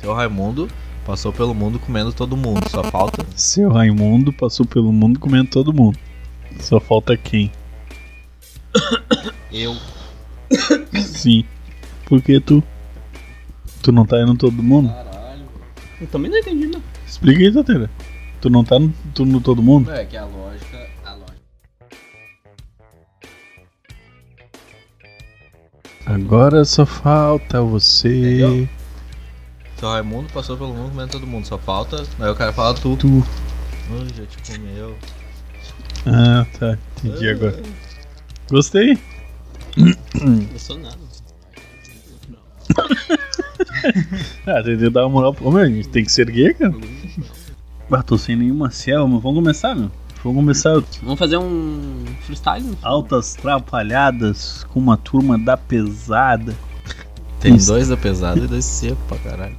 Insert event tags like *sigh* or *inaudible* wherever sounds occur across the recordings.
Seu Raimundo passou pelo mundo comendo todo mundo. Só falta. Seu Raimundo passou pelo mundo comendo todo mundo. Só falta quem? *coughs* Eu. Sim. Por que tu? Tu não tá indo todo mundo? Caralho. Eu também não entendi, não. Explica aí, Tateira. Tu não tá no, tu no todo mundo? É que a lógica. A lógica. Agora só falta você. Entendeu? Seu Raimundo passou pelo mundo comendo todo mundo. Só falta. Aí o cara fala tu. Tu. Ui, já te comeu. Ah, tá. Entendi agora. Gostei. *coughs* Eu sou nada. Ah, tentei dar uma moral. Ô, meu, a gente tem que se erguer, cara. Ah, tô sem nenhuma selva, mas vamos começar, meu. Vamos começar Vamos fazer um freestyle? altas trapalhadas com uma turma da pesada. Tem dois da pesada e dois seco pra caralho.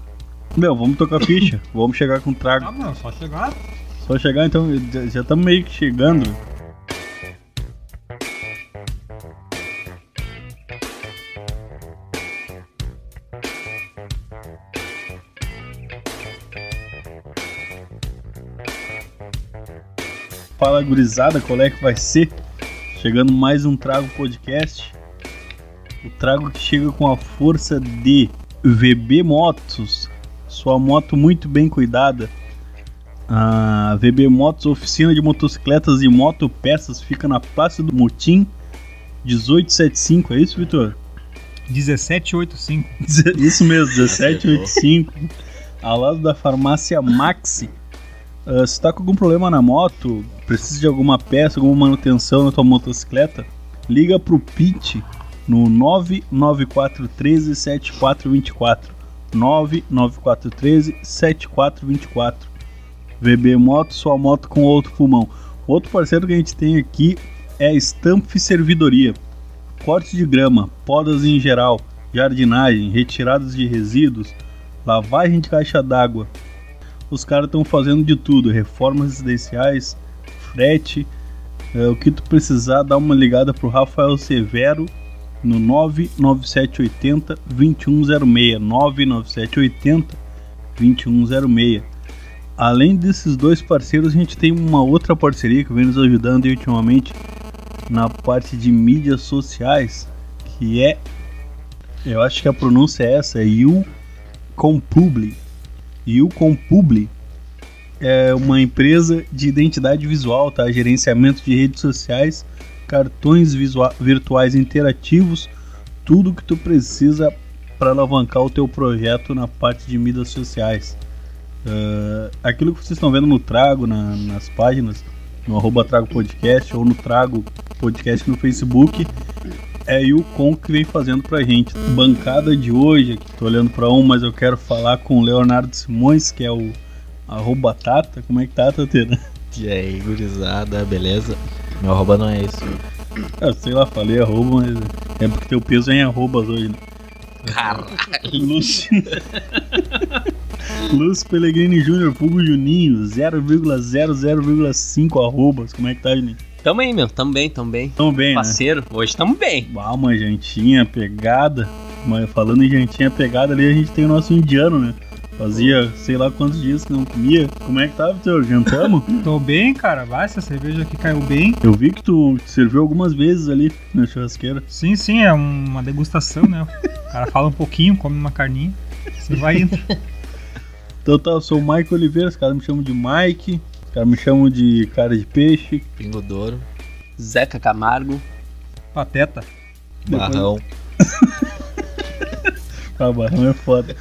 Meu, vamos tocar ficha. *coughs* vamos chegar com trago. Tá, mano, só chegar. Só chegar, então, já estamos meio que chegando. Fala gurizada, qual é que vai ser? Chegando mais um Trago Podcast. O trago que chega com a força de VB Motos, sua moto muito bem cuidada. A VB Motos, oficina de motocicletas e motopeças, fica na Praça do Motim, 1875, é isso, Vitor? 1785. *laughs* Isso mesmo, 1785. Ao lado da farmácia Maxi. Ah, se tá com algum problema na moto, precisa de alguma peça, alguma manutenção na tua motocicleta, liga pro Pit no 99413 7424. 99413 7424. VB Moto, sua moto com outro pulmão. Outro parceiro que a gente tem aqui é a Stamp Servidoria. Corte de grama, podas em geral, jardinagem, retiradas de resíduos, lavagem de caixa d'água. Os caras estão fazendo de tudo, reformas residenciais, frete. É, o que tu precisar, dá uma ligada pro Rafael Severo no 99780 2106. 99780 2106. Além desses dois parceiros, a gente tem uma outra parceria que vem nos ajudando ultimamente na parte de mídias sociais, que é, eu acho que a pronúncia é essa, é You Compubli. You Compubli é uma empresa de identidade visual, tá? Gerenciamento de redes sociais, cartões virtuais interativos, tudo que tu precisa para alavancar o teu projeto na parte de mídias sociais. Ah, aquilo que vocês estão vendo no Trago, na- nas páginas, no arroba Trago Podcast ou no Trago Podcast no Facebook, é o Com que vem fazendo pra gente. Bancada de hoje, aqui tô olhando pra um, mas eu quero falar com o Leonardo Simões, que é o arroba Tata. Como é que tá, Tatena? E aí, gurizada, beleza? Meu arroba não é esse. Eu sei lá, falei arroba, mas é porque teu peso é em arrobas hoje, né? Caralho. Lúcio. *laughs* Lúcio Pellegrini Júnior, Fugo Juninho, 0,00,5 arrobas. Como é que tá, Juninho? Tamo aí, meu. Tamo bem, tamo bem. Tão bem, né? Parceiro, hoje tamo bem. Ah, uma jantinha pegada. Mas falando em jantinha pegada ali, a gente tem o nosso indiano, né? Fazia sei lá quantos dias que não comia. Como é que tá, Vitor? Jantamos? *laughs* Tô bem, cara. Vai, essa cerveja aqui caiu bem. Eu vi que tu serviu algumas vezes ali na churrasqueira. Sim, sim, é uma degustação, né? O cara fala um pouquinho, come uma carninha. Você vai indo. Então tá, eu sou o Mike Oliveira, os caras me chamam de Mike, os caras me chamam de cara de peixe. Pingo Douro, Zeca Camargo. Pateta. Barrão. *laughs* Ah, barrão é foda.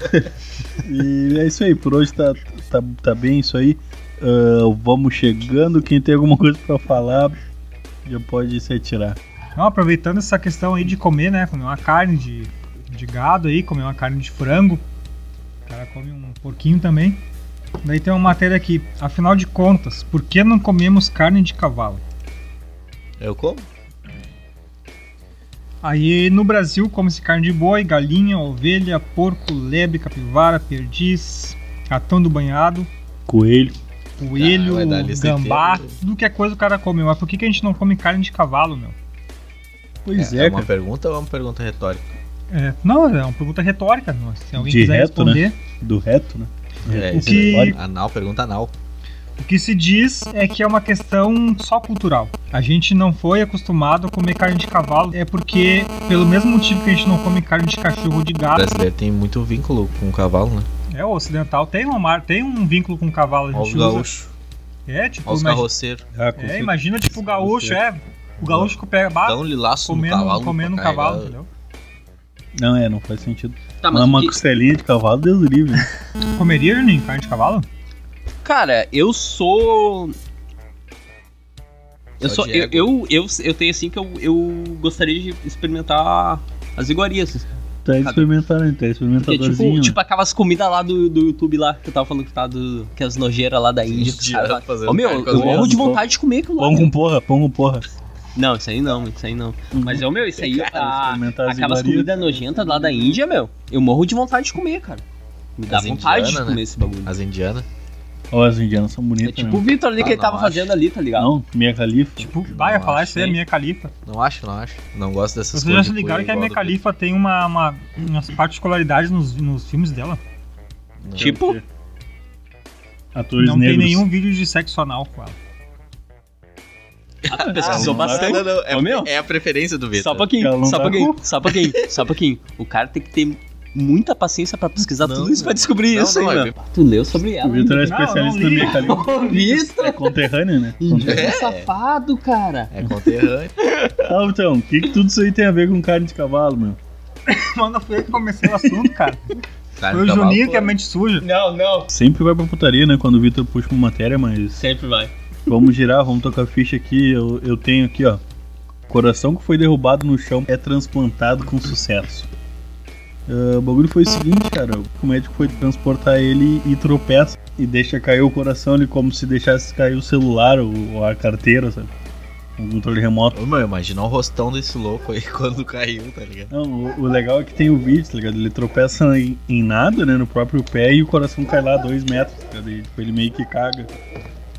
E é isso aí, por hoje tá, tá, tá bem isso aí. Ah, vamos chegando, quem tem alguma coisa pra falar já pode se retirar. Então, aproveitando essa questão aí de comer, né? Comer uma carne de, de gado aí, comer uma carne de frango. O cara come um porquinho também. Daí tem uma matéria aqui. Afinal de contas, por que não comemos carne de cavalo? Eu como? Aí no Brasil come-se carne de boi, galinha, ovelha, porco, lebre, capivara, perdiz, ratão do banhado, Coelho. coelho, Ah, gambá, inteira. tudo que é coisa o cara come. Mas por que, que a gente não come carne de cavalo, meu? Pois é, é, é uma cara. pergunta ou é uma pergunta retórica? É, não, é uma pergunta retórica. Se alguém De quiser reto, né? responder. do reto, né? É, O isso que- aí. Anal, pergunta anal. O que se diz é que é uma questão só cultural. A gente não foi acostumado a comer carne de cavalo, é porque, pelo mesmo motivo que a gente não come carne de cachorro ou de O gato, brasileiro tem muito vínculo com o cavalo, né? é o ocidental tem uma tem um vínculo com o cavalo, a Olha gente usa. gaúchos, É, tipo, olha carroceiros. É, certeza. imagina tipo o gaúcho, é, o gaúcho que pega ba- Dá um lilaço no comendo, cavalo. comendo um cavalo, entendeu? Não, é, não faz sentido. Tá, Mas uma o que- costelinha de cavalo, Deus do livre. né? Comeria, Juninho, carne de cavalo? Cara, eu sou. Eu, sou, eu, eu, eu, eu tenho assim que eu, eu gostaria de experimentar as iguarias. Tá experimentando, tá Porque, experimentadorzinho. tipo, né? tipo aquelas comidas lá do, do YouTube lá, que eu tava falando que tá do. Que as nojeiras lá da Índia. Ô meu, eu morro de vontade de comer aquilo lá. Pão com porra, pão com porra. Não, isso aí não, isso aí não. Mas, ô meu, isso aí, a, experimentar as aquelas comidas nojentas lá da Índia, meu, eu morro de vontade de comer, cara. Me dá As vontade de indianas, comer né? esse bagulho. As indianas. Ó, as indianas são É bonitas, tipo o né? Vitor ali que Ah, ele tava não fazendo ali, tá ligado? Não, minha califa. Tipo, vai falar acho, isso aí, é minha califa. Não acho, não acho. Não gosto dessas Vocês coisas. já se ligaram que a do califa tem uma, uma, umas particularidades nos, nos filmes dela? Não. Tipo, Atores não negros. tem nenhum vídeo de sexo anal com ela. ah, pesquisou dá. bastante. Não, não, não, é, é a preferência do Vitor. Só um pouquinho, Ela não só um pouquinho, com- só um pouquinho, só um pouquinho. O cara tem que ter muita paciência pra pesquisar Não, tudo isso pra descobrir Não, isso, não, hein, é? Tu leu sobre ela. O Vitor é Não, não especialista li. califa. Ô, Vitor! É conterrâneo, né? Conterrâneo. É. safado, cara. É conterrâneo. *laughs* Ah, então, o que, que tudo isso aí tem a ver com carne de cavalo, meu? *laughs* Mano, foi eu que comecei o assunto, cara. Carne Foi o cavalo, Juninho pô. que é a mente suja. Não, não. Sempre vai pra putaria, né? Quando o Vitor puxa uma matéria, mas Sempre vai. vamos girar, vamos tocar ficha aqui. Eu, eu tenho aqui, ó. Coração que foi derrubado no chão é transplantado com sucesso. Ah, o bagulho foi o seguinte, cara. O médico foi transportar ele e tropeça e deixa cair o coração ali como se deixasse cair o celular ou, ou a carteira, sabe? Um controle remoto. Ô, meu, imagina o rostão desse louco aí *laughs* quando caiu, tá ligado? Não, o, o legal é que tem o vídeo, tá ligado? Ele tropeça em, em nada, né? No próprio pé e o coração cai lá dois metros, tá ligado? E, tipo, ele meio que caga.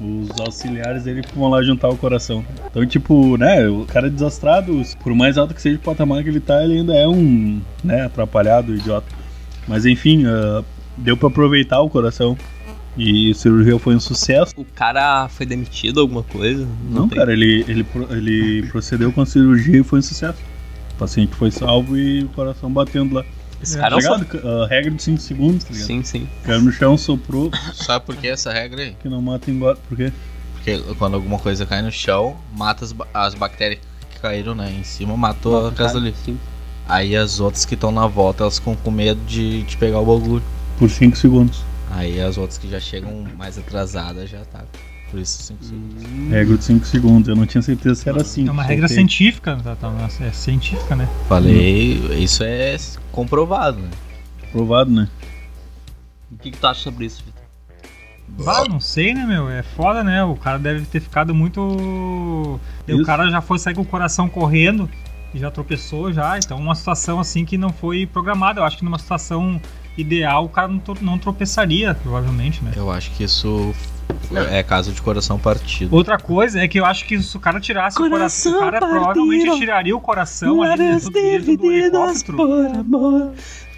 Os auxiliares dele vão lá juntar o coração. Então, tipo, né? O cara é desastrado, por mais alto que seja o patamar que ele tá, ele ainda é um, né? Atrapalhado, idiota. Mas enfim, ah, deu pra aproveitar o coração. E a cirurgia foi um sucesso. O cara foi demitido, alguma coisa? Não, tem. cara, ele, ele, ele procedeu com a cirurgia e foi um sucesso. O paciente foi salvo e o coração batendo lá. Esse É, cara é Tá ligado? A regra de 5 segundos, tá ligado? Sim, sim. Caiu no chão, soprou, Sabe por que essa regra aí? que não mata embora. Por quê? Porque quando alguma coisa cai no chão, mata as, as bactérias que caíram, né? Em cima, matou a casa ali. Sim. Aí as outras que estão na volta, elas ficam com medo de, de pegar o bagulho. Por 5 segundos. Aí as outras que já chegam mais atrasadas já tá. Por isso 5 segundos. Regra de 5 segundos. Eu não tinha certeza se era assim. É uma regra científica, tá, tá, é científica, né? Falei, isso é comprovado, né? Provado, né? O que, que tu acha sobre isso, Vitor? Bah, não sei, né, meu? É foda, né? O cara deve ter ficado muito. E O Isso. cara já foi sair com o coração correndo e já tropeçou já. Então, uma situação assim que não foi programada. Eu acho que numa situação ideal o cara não, tro- não tropeçaria, provavelmente, né? Eu acho que isso é caso de coração partido. Outra coisa é que eu acho que se o cara tirasse Coração o coração, o cara partido, provavelmente tiraria o coração ali dentro, dentro do helicóptero. amor,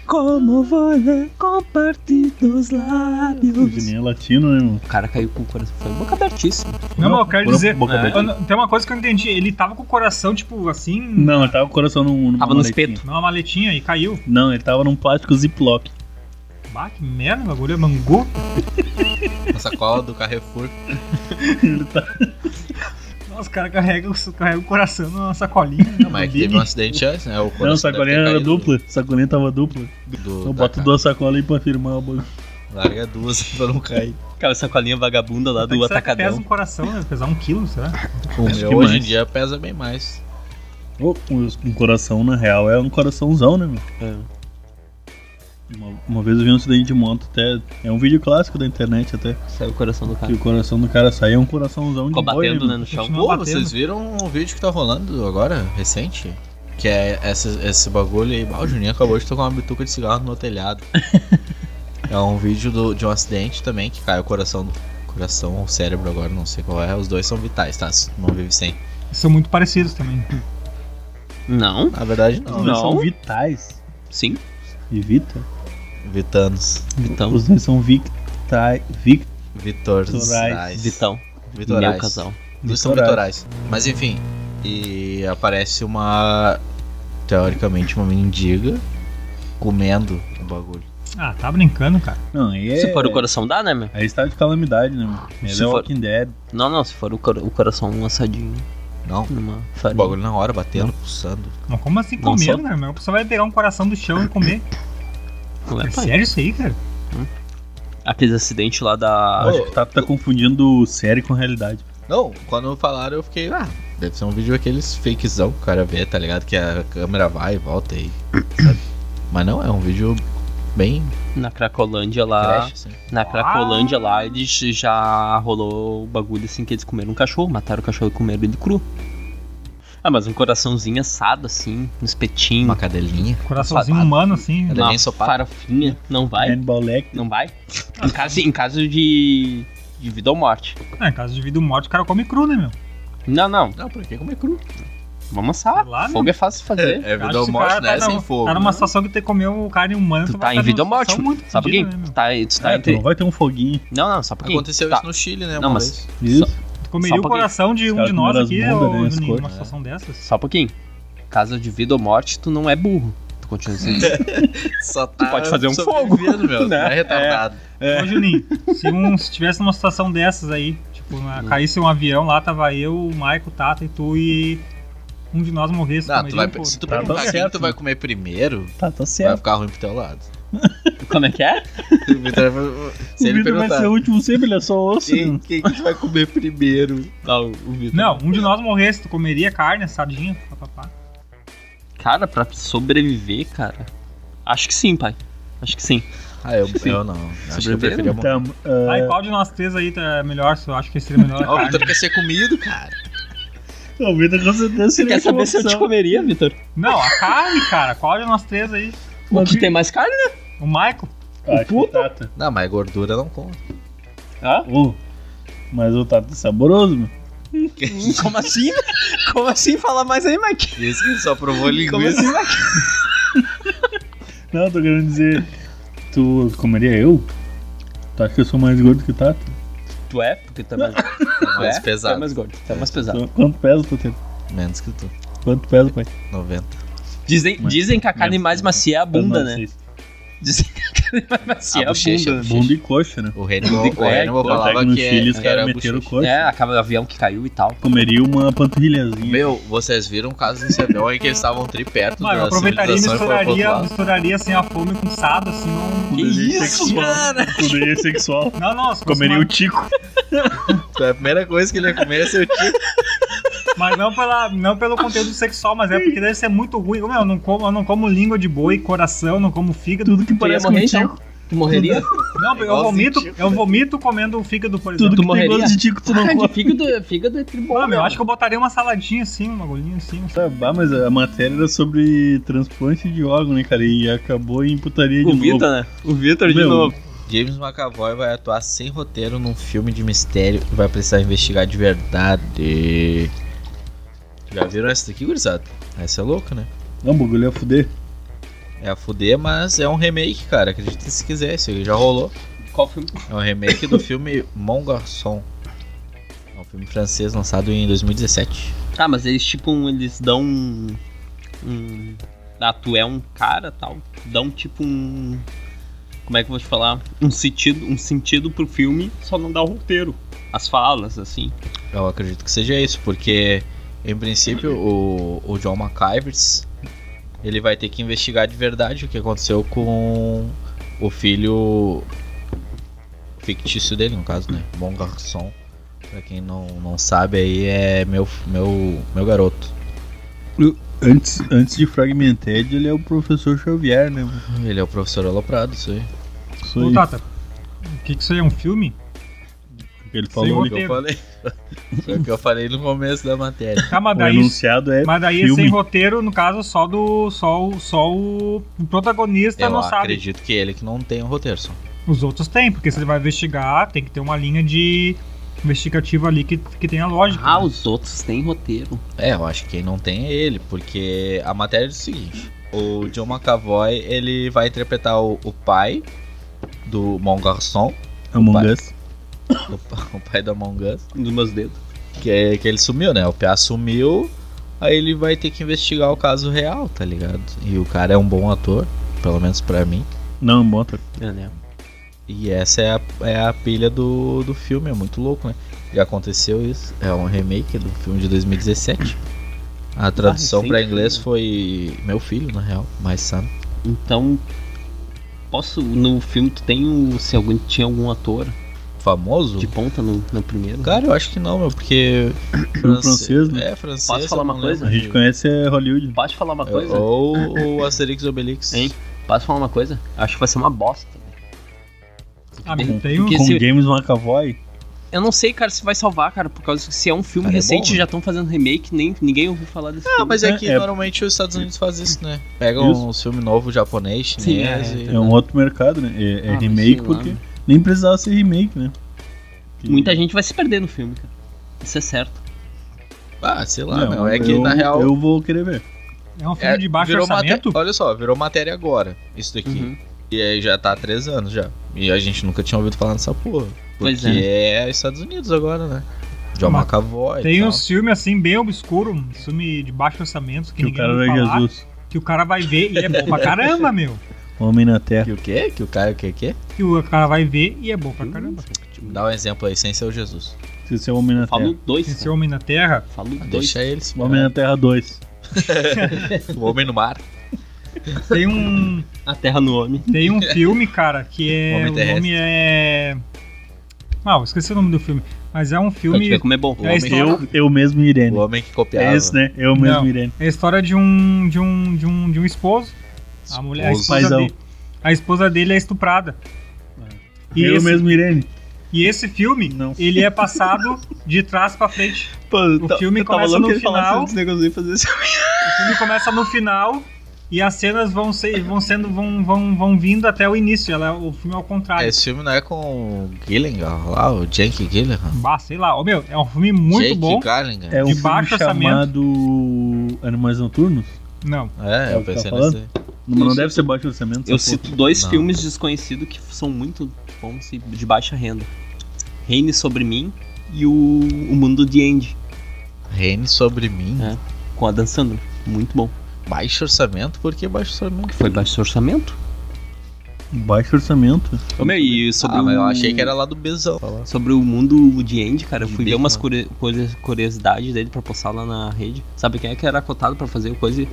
como vou compartilhar os O lábios. Juninho é latino, né, irmão? O cara caiu com o coração. Foi boca abertíssima. Não, mas eu quero dizer. boca é. aberta. eu não- Tem uma coisa que eu não entendi. Ele tava com o coração, tipo, assim. Não, ele tava com o coração num, numa Tava no espeto. Numa maletinha e caiu. Não, ele tava num plástico ziplock. Bah, que merda, o bagulho é mangu. Na sacola do Carrefour. *laughs* ele tá... Nossa, os caras carregam, carregam o coração numa sacolinha. né, Mas no teve um acidente antes, né? O coração Não, sacolinha era caído dupla. Sacolinha tava dupla. Do, boto ca- duas sacolas aí pra firmar o bagulho. Larga duas pra não cair. Aquela sacolinha vagabunda lá do que pesa atacadão. um coração, né? Pesar um quilo, será? O Acho meu hoje mais. em dia pesa bem mais. Um um coração, na real, é um coraçãozão, né, meu? É. Uma, uma vez eu vi um acidente de moto até. É um vídeo clássico da internet até. Saiu o coração do Que cara. o coração do cara saía um coraçãozão de Ficou boi, batendo, né, meu. no chão. Pô, batendo. vocês viram um vídeo que tá rolando agora, recente? Que é esse, esse bagulho aí. Ah, o Juninho acabou de tocar uma bituca de cigarro no meu telhado. *laughs* é um vídeo do- de um acidente também, que cai o coração. Coração ou cérebro agora, não sei qual é. Os dois são vitais, tá? Não vive sem. São muito parecidos também. Não? Na verdade, não. Né? Não. são vitais. Sim. E Vita? Vitanos. Vitão. Os dois são Victai, Vic, Vitorais. Vitorais. Vitão. Vitorais. Meu casal. Os dois são Vitorais. Mas enfim. E aparece uma. Teoricamente, uma mendiga comendo o bagulho. Ah, tá brincando, cara. Não, aí é... Se for o coração dá, né, meu? Aí está de calamidade, né, mano? Ele Se é for- Walking Dead. Não, não, se for o, cor- o coração assadinho Não. numa O bagulho na hora, batendo, pulsando. Mas como assim Não comer, só- né? meu? Você vai pegar um coração do chão e comer. Não é, É sério isso aí, cara? Aqueles acidentes lá Eu da... Acho que tá, tá confundindo série com realidade. Não, quando falaram eu fiquei, ah, deve ser um vídeo aqueles fakezão que o cara vê, tá ligado? Que a câmera vai e volta aí. Mas não, é um vídeo bem Na Cracolândia lá... trash, assim. Na Cracolândia lá, eles já rolou o bagulho assim que eles comeram um cachorro, mataram o cachorro e comeram ele cru. Ah, mas um coraçãozinho assado assim, um espetinho, Uma cadelinha. Coraçãozinho humano, assim. Cadê? uma ensopado? farofinha, não vai? Hannibal Lecter. Não vai? Em caso, em caso de, de vida ou morte. Ah, em caso de vida ou morte, o cara come cru, né, meu? Não, não, Não, por que comer cru? vamos assar. Lá, Fogo é fácil de fazer. É Acho vida ou morte, né? tá Sem fogo. Tá numa né? situação que tem que comer um carne humana. Tu tá estar em vida ou morte. Só pouquinho. fodida, né, Tu tá, tu tá É, tu entre. não vai ter um foguinho. Não, não, só pouquinho. Aconteceu tá. isso no Chile, né? Não, uma mas- vez. Isso. Tu comeria um o coração de um de nós aqui, bundas, ô, né, cores. numa situação dessas? Só um pouquinho. Caso de vida ou morte, tu não é burro. Tu continua sendo. *laughs* Só tá pode fazer um fogo, meu. *laughs* né? Não é retardado. Ô, Juninho, se, um, se tivesse numa situação dessas aí, tipo, na- Hum. caísse um avião lá, tava eu, o Maico, o Tata e tu e um de nós morresse. Não, tu vai, um se tu Tá, perguntar quem tu vai né? comer primeiro, Tá, tá vai ficar ruim pro teu lado. *laughs* Como é que é? *laughs* O Vitor vai- se o ele Vitor vai ser o último sempre, ele é só osso. quem, né? quem que vai comer primeiro, Não, o Vitor. Não, um de nós morresse, tu comeria carne, sardinha, papapá. Cara, pra sobreviver, cara. Acho que sim, pai. Acho que sim. Ah, eu, Sim. eu não. Acho que eu preferia morrer. Então, ah, Aí qual de nós três aí tá melhor? Se eu acho que seria melhor Ah, o. Vitor quer ser comido, cara. o Vitor com certeza Você seria quer saber se eu te comeria, Vitor? Não, a carne, cara. Qual de nós três aí? O que tem mais carne, né? O Maico? Acho que o Tata. Não, mas gordura não conta. Hã? Ô, mas o Tata é saboroso, meu. *laughs* Como assim? Como assim? Fala mais aí, Mike. Isso que só provou Como linguiça. assim, Mike? Não, tô querendo dizer. Tu comeria eu? Tu acha que eu sou mais gordo que o Tata? Tu é? Porque tu *laughs* é mais, tu mais é? pesado. Tu é mais gordo. Tu é mais pesado. Quanto pesa, Totero? Menos que tu. Quanto pesa, pai? 90. Dizem, Mas- dizem que a carne mais macia é a bunda, né? Dizem que a mais macia A é a bochecha, bunda. a né? Bunda e coxa, né? O Hannibal, o É, Hannibal falava que Chile os é, caras era meteram bochecha. coxa. É, acaba o avião que caiu e tal. Comeria uma panturrilhazinha. Meu, vocês viram o caso desse avião em que eles estavam tri perto Mano, eu da aproveitaria e misturaria, misturaria assim a fome com sado, assim, não. Que isso, sexual. cara? Com desejo sexual. Não, não, Comeria uma- o Tico. Foi *laughs* a primeira coisa que ele ia comer, seu tio. Mas não, pela, não pelo conteúdo sexual, mas é porque deve ser muito ruim. Meu, eu não como, eu não como língua de boi, coração, não como fígado. Tudo que parece morrer, com então? Tico. Tu morreria? Não, eu vomito, tipo. eu vomito comendo o fígado, por exemplo. Tudo Tu que tem gosto de Tico, tu não Ah, de come. fígado, fígado é tribom. Ah, meu, eu acho que eu botaria uma saladinha assim, um bagulhinho assim. Tá, bah, mas a matéria era sobre transplante de órgão, né, cara? E acabou em putaria de O novo. Vitor, né? O Vitor de Meu, novo. James McAvoy vai atuar sem roteiro num filme de mistério e vai precisar investigar de verdade. Já viram essa daqui, gurizada? Essa é louca, né? Não, o bagulho ia fuder. É a fuder, mas é um remake, cara. Acredite se quiser, isso já rolou. Qual filme? É um remake do filme Mon Garçon. É um filme francês lançado em 2017. Tá, mas eles tipo, um- eles dão um. um ah, tu é um cara tal. Dão tipo um. Como é que eu vou te falar? Um sentido, um sentido pro filme, só não dá o roteiro. As falas, assim. Eu acredito que seja isso, porque em princípio o, o John McIvers ele vai ter que investigar de verdade o que aconteceu com o filho fictício dele, no caso, né? Bom Garçom. Pra quem não, não sabe aí é meu, meu, meu garoto. Antes, antes de Fragmented, ele é o professor Xavier, né? Ele é o professor Aloprado, isso aí. Isso Ô, aí. Tata, o que que isso aí é um filme? Ele falou Foi o que eu falei. *laughs* Foi o que eu falei no começo da matéria. Tá, mas O daí, enunciado é mas daí é filme. sem roteiro, no caso, só do. Só, o- só o protagonista Eu não sabe. acredito que ele que não tem o roteiro só. Os outros têm, porque se ele vai investigar, tem que ter uma linha de investigativa ali que, que tenha lógica. Ah, né? os outros têm roteiro. É, eu acho que quem não tem é ele, porque a matéria é o seguinte: o John McAvoy, ele vai interpretar o, o pai do Mon Garçon, Among pai. Us. O, pa- o pai do Among Us, Dos meus dedos. que, é, que ele sumiu, né? O PA sumiu, aí ele vai ter que investigar o caso real, tá ligado? E o cara é um bom ator, pelo menos pra mim. Não, bota. É, né? E essa é a, é a pilha do, do filme, é muito louco, né? Já aconteceu isso, é um remake do filme de 2017. A tradução recente, pra inglês foi Meu Filho, na real, My Son. Então, posso. No filme, tu tem o. Se alguém tinha algum ator Famoso? de ponta no, no primeiro? Cara, eu acho que não, meu, porque. *coughs* Filme francês, né? É, francês. Posso falar uma não coisa? A gente conhece é Hollywood. Pode falar uma coisa? Ou o *coughs* Asterix e Obelix. Hein? Posso falar uma coisa? Acho que vai ser uma bosta. Ah, tem um. porque Com se- James McAvoy. Eu não sei, cara, se vai salvar, cara, por causa que se é um filme Cara, é recente, bom, né? já estão fazendo remake, nem ninguém ouviu falar desse Ah, filme. mas é É, que é- normalmente os Estados Unidos fazem isso, né? Pegam Isso. um filme novo japonês, Sim, chinês é, e. É um outro mercado, né? É, é Ah, remake lá, porque né? Nem precisava ser remake, né? Que- Muita gente vai se perder no filme, cara. Isso é certo. Ah, sei lá, Não, meu. É que eu, na real. Eu vou querer ver. É um filme é, de baixo virou orçamento. Olha só, virou matéria agora, isso daqui. Uhum. E aí já tá há três anos já. E a gente nunca tinha ouvido falar nessa porra. Porque Pois é. Estados Unidos agora, né? John Mas McAvoy. Tem tal. uns filmes assim bem obscuros, um filme de baixo orçamento que, Que o ninguém cara ouve era falar, Jesus. que o cara vai ver e é bom pra *laughs* caramba, meu. Homem na Terra. Que o quê? Que o cara o quê? quê? Que o cara vai ver e é bom pra caramba. Dá um exemplo aí, sem ser o Jesus. Se ser Homem na Falo Terra. dois. Esse cara. Homem na Terra. Falo Ah, dois. Deixa ele se Homem na Terra 2. *laughs* *laughs* O Homem no Mar. Tem um, A Terra no Homem. tem um filme, cara, que é. *laughs* Homem o nome é. Ah, eu esqueci o nome do filme. Mas é um filme. ver como é bom. O É homem, história- Eu, eu mesmo e Irene. o homem que copiava. É esse, né? Eu mesmo Não. e Irene. É a história de um. de um. de um, de um esposo. A mulher. A esposa, dele, a esposa dele é estuprada. E eu esse, mesmo Irene. e esse filme, Não. ele é passado de trás pra frente. Pô, O filme começa no final. O filme começa no final e as cenas vão ser, vão sendo, vão, vão, vão vindo até o início. Ela, o filme é ao contrário. Esse filme não é com o Gilligan lá, o Jake Gilligan. Bah, sei lá. Ô, meu, é um filme muito Jake bom. Gyllenhaal. É um De filme baixo orçamento. chamado Animais Noturnos? Não. É, É eu que pensei tá nesse. Não, não deve ser baixo orçamento. Eu cito dois Não. filmes desconhecidos que são muito bons e de baixa renda. Reine Sobre Mim e o, o Mundo de Andy, Reine sobre mim. É. com a Dan Sandler. Muito bom. Baixo orçamento? Por que baixo orçamento? Foi baixo orçamento. Baixo orçamento. Ô, meu, e sobre ah, mas eu o- achei que era lá do Bezão. Sobre o mundo de Andy, cara, eu fui ver umas curio- curiosidades dele pra postar lá na rede. Sabe quem é que era cotado pra fazer coisa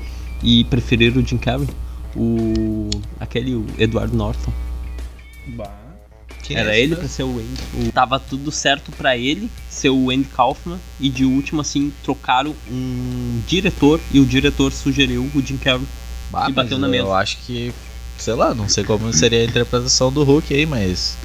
e preferir o Jim Carrey? O. aquele, o Edward Norton. Quem Era é ele pra ser o Andy. O- Tava tudo certo pra ele ser o Andy Kaufman e de último, assim, trocaram um diretor e o diretor sugeriu o Jim Carrey. Ah, e bateu na mesa. Eu acho que. Sei lá, não sei como seria a interpretação do Hulk aí, mas.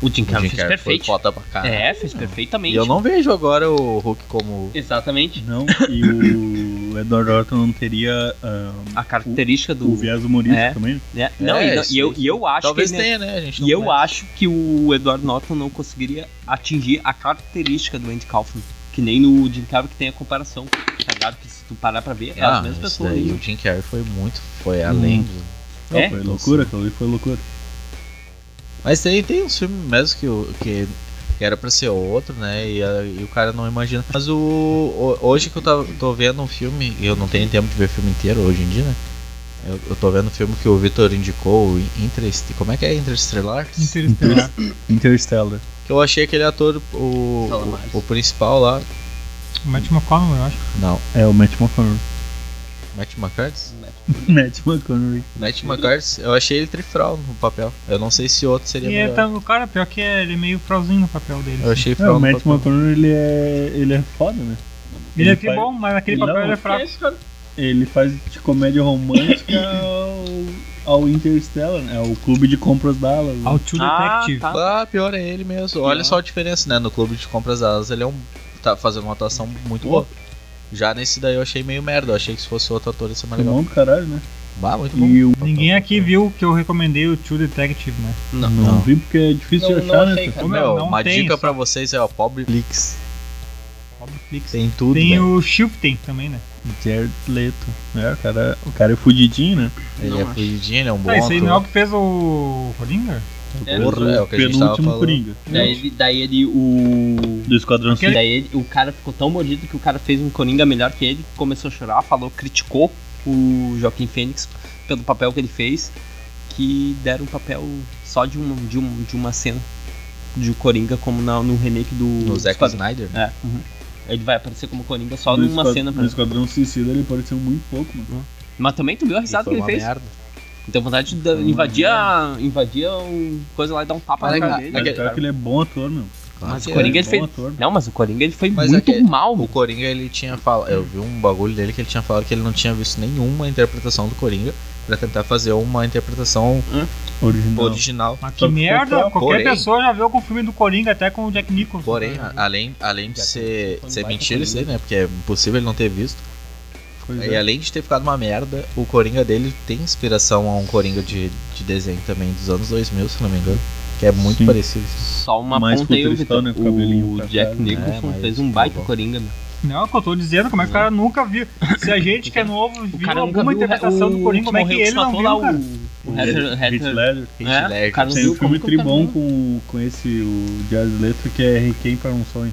O Jim O Carrey fez perfeito. foda pra caralho. É, fez perfeitamente. E eu não vejo agora o Hulk como. Exatamente. Não, *laughs* e o Edward Norton não teria ah, A característica do. o viés humorístico É. também? É, não, É, e, não- e eu, aí. e eu acho Talvez que ele- tenha, né? A gente E eu conhece. acho que o Edward Norton não conseguiria atingir a característica do Andy Kaufman. Que nem no Jim Carrey que tem a comparação. Tá ligado? Que se tu parar pra ver, é Ah, as mesmas pessoas. daí, ali. o Jim Carrey foi muito. Foi além. Hum. do- Não, É? foi loucura, aquilo ali foi loucura. Mas tem, tem uns filmes mesmo que, o- que, que era pra ser outro, né? E, a- e o cara não imagina. Mas o, o- hoje que eu tô, tô vendo um filme, e eu não tenho tempo de ver filme inteiro hoje em dia, né? Eu, eu tô vendo um filme que o Victor indicou, Interest, como é que é? Interstellar? Interestelar. Interstellar. Que eu achei aquele ator, o, o, o principal lá. O Matt McConnell, eu acho. Não, É o Matt McConaughey. Matt McCarthy? *laughs* Matt McConaughey. Matt McCarthy, eu achei ele trifral no papel. Eu não sei se outro seria E é, melhor. tá, o cara, pior que é, ele é meio frauzinho no papel dele. Eu achei É, fral o Matt. McConaughey ele é, ele é foda, né? Ele é ele que faz- bom, mas naquele Não, papel ele é que fraco. Ele faz de comédia romântica *laughs* ao, ao Interstellar, né? É o clube de compras Dallas. né? Ao True Ah, Detective. tá. Ah, pior é ele mesmo. Olha só a diferença, né? No clube de compras alas, ele é um. tá fazendo uma atuação muito boa. Já nesse daí eu achei meio merda. Eu achei que se fosse outro ator ia ser mais legal. bom do caralho, né? Bah, muito bom. E o Ninguém aqui viu que eu recomendei o True Detective, né? Não. não, Não. vi porque é difícil Não- de não achar, achei, né? cara. Ô, Meu, não uma tem dica só. pra vocês é, ó, Pobre Flix. Pobre Flix. Tem tudo, Tem velho. o Shifting também, né? Jared Leto. É, o cara, o cara é fudidinho, né? Ele Não é acho. fugidinho, ele é um bom Tá, esse aí não é o que fez o Coringa? É, Porra, é o que a gente tava penúltimo falando. Coringa. Daí ele, daí ele o. Do Esquadrão Aquele- Suicida. Daí ele- o cara ficou tão mordido que o cara fez um Coringa melhor que ele, começou a chorar, falou, criticou o Joaquim Fênix pelo papel que ele fez, que deram um papel só de uma, de uma, de uma cena de Coringa, como na- no remake do. No Zack Esquadrão. Snyder. É, uhum. Ele vai aparecer como Coringa só No numa Esquad- cena. Pra... No Esquadrão Suicida ele apareceu muito pouco, mano. Mas também tu viu a risada que foi ele uma fez? merda. Então vontade de da- invadir a. invadir o coisa lá e dar um tapa na é cara que- dele. Mas Aquele- pior que ele é bom ator, meu. Claro Mas que o Coringa é. ele fez. ator. Não, mas o Coringa ele foi Mas muito é mal. O Coringa ele tinha falado. Eu vi um bagulho dele que ele tinha falado que ele não tinha visto nenhuma interpretação do Coringa pra tentar fazer uma interpretação Original. original. Mas que Só merda, qualquer Porém- pessoa já viu com o filme do Coringa, até com o Jack Nicholson. Porém, a- além, além de Já ser, um ser mentira isso aí, né? Porque é impossível ele não ter visto. Pois E é. além de ter ficado uma merda, o Coringa dele tem inspiração a um Coringa de, de desenho também dos anos 2000, se não me engano. Que é muito Sim. parecido. Só uma Mais ponta aí, futuristão, Vitor. né, o cabelinho O Jack trás. Nicholson É, mas fez um baita tá bom. Coringa, meu. Não, é o que eu tô dizendo, como é que o cara nunca viu? Se a gente que é novo O viu alguma viu interpretação o, do Coringa, como é que ele não matou viu, lá cara? O, o O Heath Ledger. É, o Tem um filme o tribom com, com esse, o Jared Leto, que é Requiem para um Sonho.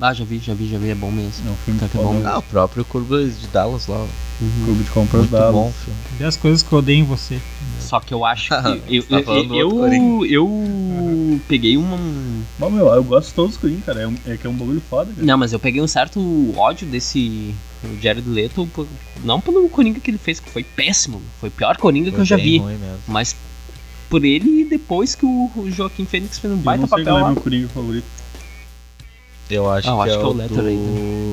Ah, já vi, já vi, já vi, é bom mesmo. É um filme Tá que que bom. Ah, o próprio Curva de Dallas lá. ó. Clube de Compras Muito Dallas. bom filme. Vê as coisas que eu odeio em você. Só que eu acho que. *laughs* Eu, tá eu, eu, eu, eu *laughs* peguei um. Bom, meu, eu gosto de todos os Coringa, cara. É, um- é que é um bagulho foda, cara. Não, mas eu peguei um certo ódio desse o Jared Leto, não pelo Coringa que ele fez, que foi péssimo. Foi o pior Coringa que Foi eu já vi. Mas por ele e depois que o Joaquim Fênix fez um Eu baita não sei papel qual é meu Coringa favorito. Eu acho, Ah, que, acho é que é o o aí, do né?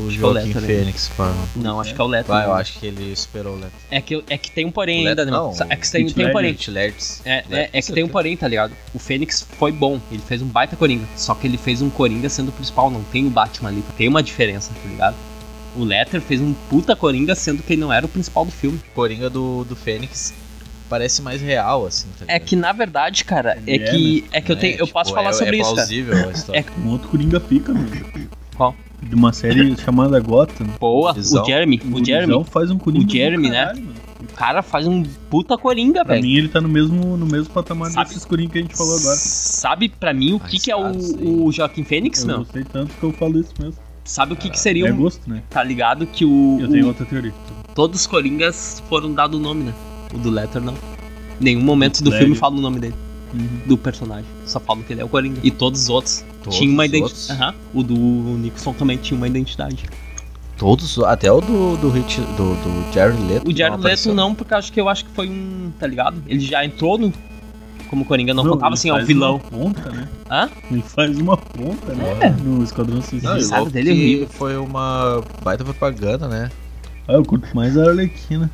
Acho que é o. Fênix. pá. Não, acho que é o Leto. Vai, eu acho que ele superou o Letter. É que, é que tem um porém ainda, Leto- né? não, É que tem, tem um porém. É, Leto, é, é que tem um porém, tá ligado? O Fênix foi bom, ele fez um baita Coringa. Só que ele fez um Coringa sendo o principal, não tem o Batman ali. Tem uma diferença, tá ligado? O Letter fez um puta Coringa sendo que ele não era o principal do filme. Coringa do, do Fênix parece mais real, assim, tá É que na verdade, cara, é É, que é que eu É, tenho, eu tipo, posso falar é- sobre é isso, cara. plausível a *laughs* história. É- Um outro Coringa pica, meu. Qual? De uma série *laughs* chamada Gotham. Boa, Visão. o Jeremy, o Jeremy, Gurizão faz um Coringa O Jeremy, né? caralho, mano. o cara faz um puta Coringa, Pra velho. mim ele tá no mesmo, no mesmo patamar Sabe- desses Coringa que a gente falou agora. Sabe pra mim o que, que é o, o Joaquim Fênix, Eu meu? gostei tanto que eu falo isso mesmo. Sabe o que, que seria É um. gosto, né? Tá ligado que o. Eu tenho o- outra teoria. todos os Coringas foram dado o nome, né? O do Letter não. Nenhum momento do Ledger. filme fala o nome dele, Uhum. do personagem. Só falam que ele é o Coringa. E todos os outros Todos tinham uma identidade. outros? O do Nixon também tinha uma identidade. Todos, até o do, do, Hit- do, do Jared Leto. O Jared não Leto não, porque eu acho que eu acho que foi um. Tá ligado? Ele já entrou no. Como Coringa, não, Meu, contava assim, ó, o faz vilão. Uma ponta, né? Hã? Ele faz uma ponta, né? No Esquadrão Suicida. Não, dele é horrível. foi uma baita propaganda, né? Ah, eu curto mais a Arlequina.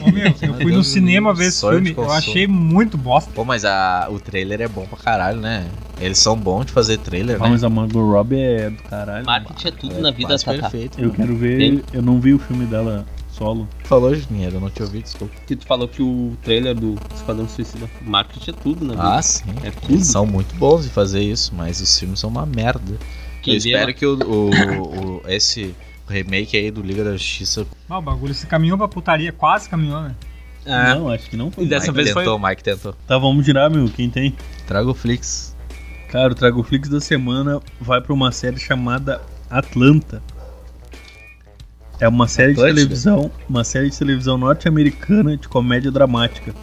Ô, meu, eu fui no cinema ver esse filme, eu achei muito bosta. Pô, mas a, o trailer é bom pra caralho, né? Eles são bons de fazer trailer, Ah, né? mas a Margot Robbie é do caralho. Marketing é tudo É na vida, Tata. perfeito. Eu quero ver. Tem? Eu não vi o filme dela solo. Falou, Juninho, eu não te ouvi, desculpa. Que tu falou que o trailer do Esquadrão Suicida. Marketing é tudo na vida. Ah, sim. É tudo. Eles são muito bons de fazer isso, mas os filmes são uma merda. Quem eu vê, espero que o, o, o- esse remake aí do Liga da Justiça. Ah, o bagulho se caminhou pra putaria, quase caminhou, né? Ah, Não, acho que não foi. E dessa Mike vez foi- tentou, Mike tentou. Tá, vamos girar, meu. Quem tem? Traga o Flix. Cara, o Trago Flix da semana vai pra uma série chamada Atlanta. É uma série Atlântida? de televisão, uma série de televisão norte-americana de comédia dramática.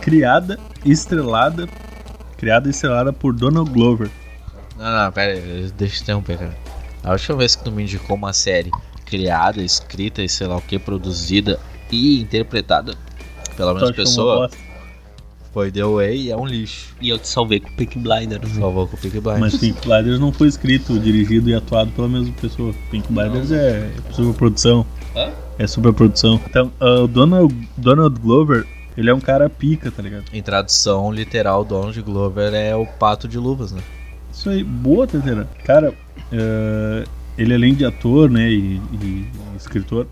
Criada e estrelada, criada e estrelada por Donald Glover. Não, não, pera aí, deixa eu interromper, cara. A última vez que tu me indicou uma série criada, escrita e sei lá o que, produzida e interpretada pela mesma é pessoa foi The Way e é um lixo. E eu te salvei com o Peak Blinders. Salvou com o Peaky Blinders. Mas Pink Blinders não foi escrito, dirigido e atuado pela mesma pessoa. Pink Blinders é superprodução. Hã? É superprodução. Então, ah, o Donald, Donald Glover, ele é um cara pica, tá ligado? Em tradução literal, Donald Glover é o pato de luvas, né? Isso aí, boa, Tetera. Cara, eh, ele além de ator, né, e, e escritor,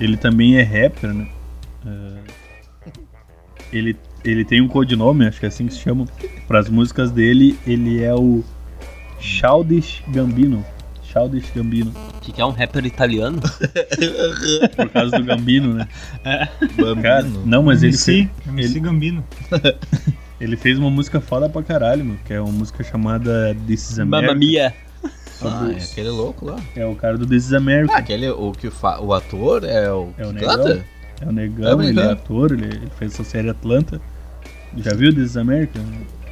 ele também é rapper, né? Eh, ele, ele tem um codinome, acho que é assim que se chama. Para as músicas dele, ele é o Childish Gambino. Childish Gambino. Que, que é um rapper italiano? *laughs* Por causa do Gambino, né? Cara, Bambino. não, mas ele fez, MC ele- Gambino. *laughs* ele fez uma música foda pra caralho, meu, que é uma música chamada This is America. Mamma Mia. Ah, é aquele louco lá. É o cara do This is America. Ah, aquele, o que fa... o ator é o. É o Atlanta? Negão. É o Negão, É ele é ator, ele, ele fez essa série Atlanta. Já viu This is America?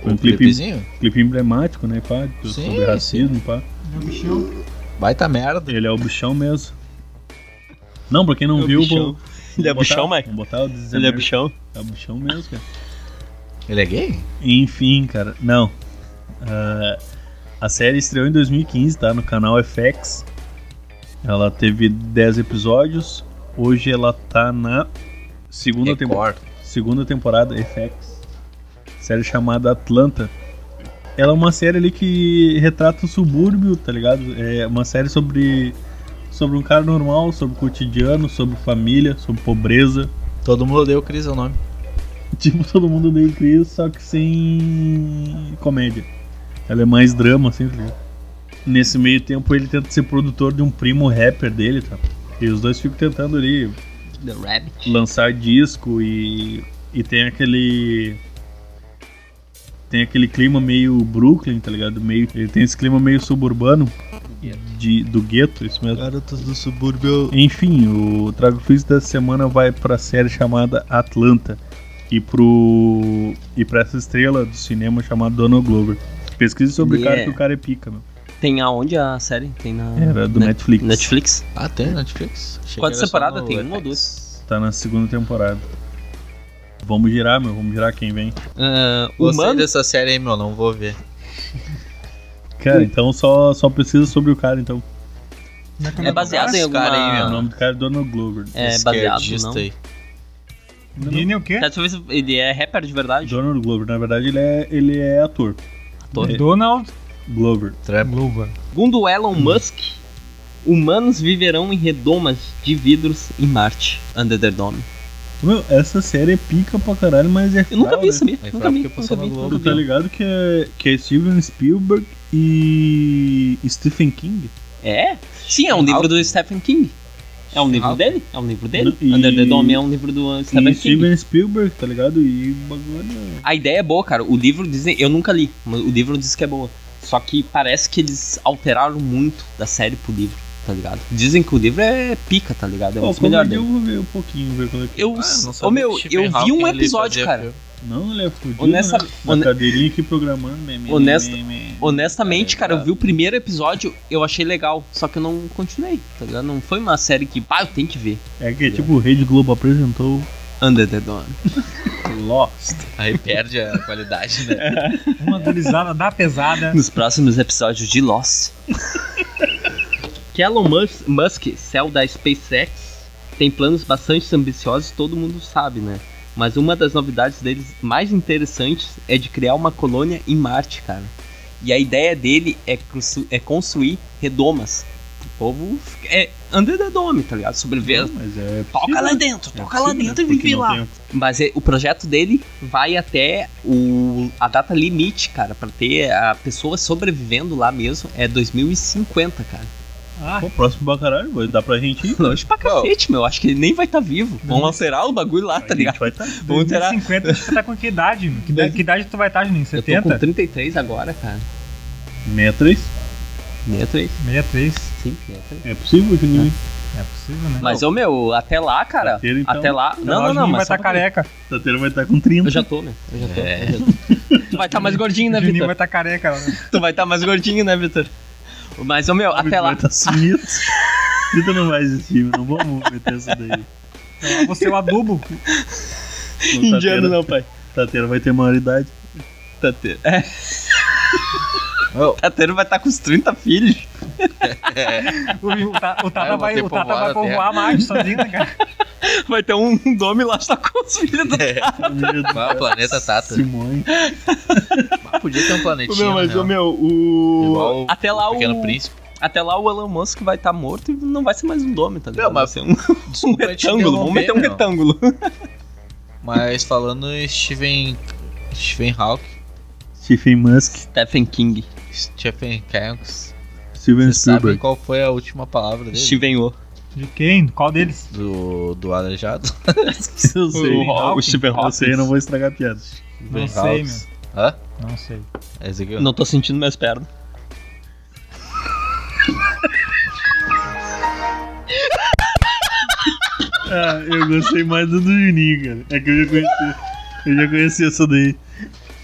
Foi um clipe, clipezinho? clipe emblemático, né, pá? Sim, sobre racismo, pá. É o bichão. Baita merda. Ele é o bichão mesmo. Não, pra quem não É viu, bichão. pô, Ele é vamos bichão, botar- Mike? Vamos botar o This is Ele é bichão. É o bichão mesmo, cara. Ele é gay? Enfim, cara, não. Ah, a série estreou em 2015, tá? No canal FX. Ela teve 10 episódios. Hoje ela tá na segunda, tempo- Record. segunda temporada FX. Série chamada Atlanta. Ela é uma série ali que retrata o subúrbio, tá ligado? É uma série sobre sobre um cara normal, sobre o cotidiano, sobre família, sobre pobreza. Todo mundo odeia o Chris, é o nome. Tipo, todo mundo odeia o Chris, só que sem comédia. Ela é mais drama, assim, tá ligado? Nesse meio tempo ele tenta ser produtor de um primo rapper dele, tá? E os dois ficam tentando ali The Rabbit. lançar disco e, e tem aquele. Tem aquele clima meio Brooklyn, tá ligado? Meio, ele tem esse clima meio suburbano de, do gueto, isso mesmo. Garotas do subúrbio. Enfim, o Trago Físico dessa semana vai pra série chamada Atlanta e pro e pra essa estrela do cinema chamada Donald Glover. Pesquise sobre o cara Yeah. que o cara é pica, meu. Tem aonde a série? Tem na. Era do Net- Netflix. Netflix? Ah, tem Netflix? Achei Quantas temporadas tem? Uma ou duas? Tá na segunda temporada. Vamos girar, meu. Vamos girar quem vem. Ah, Gostei humano? dessa série aí, meu, não vou ver. Cara, então só, só pesquisa sobre o cara, então. É baseado em Esse cara aí, alguma. O nome do cara é Donald Glover. É baseado, não? aí. Vini o quê? Ele é rapper de verdade. Donald Glover, na verdade, ele é, ele é ator. Ator. É. Donald Glover. Trap. Glover. Segundo Elon Musk, humanos viverão em redomas de vidros em Marte, Under the Dome. Meu, essa série é pica pra caralho, mas é Eu nunca vi, né? sabia? Aí Nunca vi, nunca vi, nunca tá ligado que é, que é Steven Spielberg e Stephen King? É? Sim, é um livro do Stephen King. É um livro Alto. dele? É um livro dele? E- Under the Dome é um livro do E King. Steven Spielberg, tá ligado? E o bagulho. A ideia é boa, cara. O livro dizem. Eu nunca li, mas o livro diz que é boa. Só que parece que eles alteraram muito da série pro livro, tá ligado? Dizem que o livro é pica, tá ligado? É muito melhor quando eu vou ver um pouquinho, ver qual é que é. Eu, Ah, não ô sabia meu, eu vi um episódio, cara. filme. Não, ele é fudido, Honesta- né? Na cadeirinha aqui programando. Meme, Honesta- meme. Honestamente, Tá cara, eu vi o primeiro episódio, eu achei legal, só que eu não continuei, tá ligado? Não foi uma série que, pá, eu tenho que ver. É que tipo, o Rede Globo apresentou Under the Dawn. *laughs* Lost. Aí perde a qualidade, né? Uma gurizada da pesada. Nos próximos episódios de Lost. que Elon Mus- Musk, céu da SpaceX, tem planos bastante ambiciosos, todo mundo sabe, né? Mas uma das novidades deles mais interessantes é de criar uma colônia em Marte, cara. E a ideia dele é, constru- é construir redomas. O povo é under the dome, tá ligado? Sobreviver. Mas é. Toca lá dentro, É toca lá dentro e vive lá. tem- Mas é- o projeto dele vai até o, a data limite, cara, pra ter a pessoa sobrevivendo lá mesmo é 2050, cara. Ah, Pô, próximo pra caralho, vai dar pra gente ir. *laughs* Longe pra cacete, meu. Acho que ele nem vai estar vivo. Vamos alterar o bagulho lá, tá A gente ligado? vai tá. Vamos alterar. 50, tu tá com que idade? meu? Que, idade- que idade tu vai estar, Juninho? Eu tô com 70? 33 agora, cara. 63? 63. 63. Sim, 63. É possível, Juninho? É possível, né? Mas, ô meu, até lá, cara. Carteira, então. Até lá. Não, não, não, Juninho vai mas. só estar pouquinho. careca. Tateiro vai estar com 30. Eu já tô, né? Eu já tô. É. eu já tô. Tu vai estar mais gordinho, O né, *laughs* Juninho Vitor? vai estar careca. né? Tu vai estar mais gordinho, né, Vitor? Mas, ô meu, até lá. Vai estar sumido. Vitor não vai existir, não vamos meter essa daí. Então, Você é o adubo. Indiano não, pai. Tateiro vai ter maioridade. Tateiro. É. *laughs* Ô, Tateiro vai estar com os 30 filhos. *laughs* O, o, Ta- o Tata É, vai, o Tata vai a povoar Marte sozinho, né, cara? *laughs* Vai ter um dome lá só com os filhos do É. Ah, o planeta Tata. Simões. Podia ter um planetinha. meu, mas o real. meu, o. Igual o Até lá o. Pequeno Príncipe. Até lá o Elon Musk vai estar morto e não vai ser mais um dome, tá ligado? Não, mas- vai ser um, *laughs* um Desculpa retângulo. Vamos meter um meu. retângulo. Mas falando em Stephen. Stephen Hawking. Stephen Musk. Stephen King. Stephen Kanks. Steven Vocês sabem Spielberg. qual foi a última palavra dele? Steven O. De quem? Qual deles? Do, do aleijado? *laughs* Eu sei. O, o Eu sei, eu Hawking. não vou estragar a piada. Não sei, House. Hã? meu. Não sei. É. Não tô sentindo minhas pernas. *laughs* Ah, eu gostei mais do do Juninho, cara. É que eu já conheci. Eu já conheci essa daí.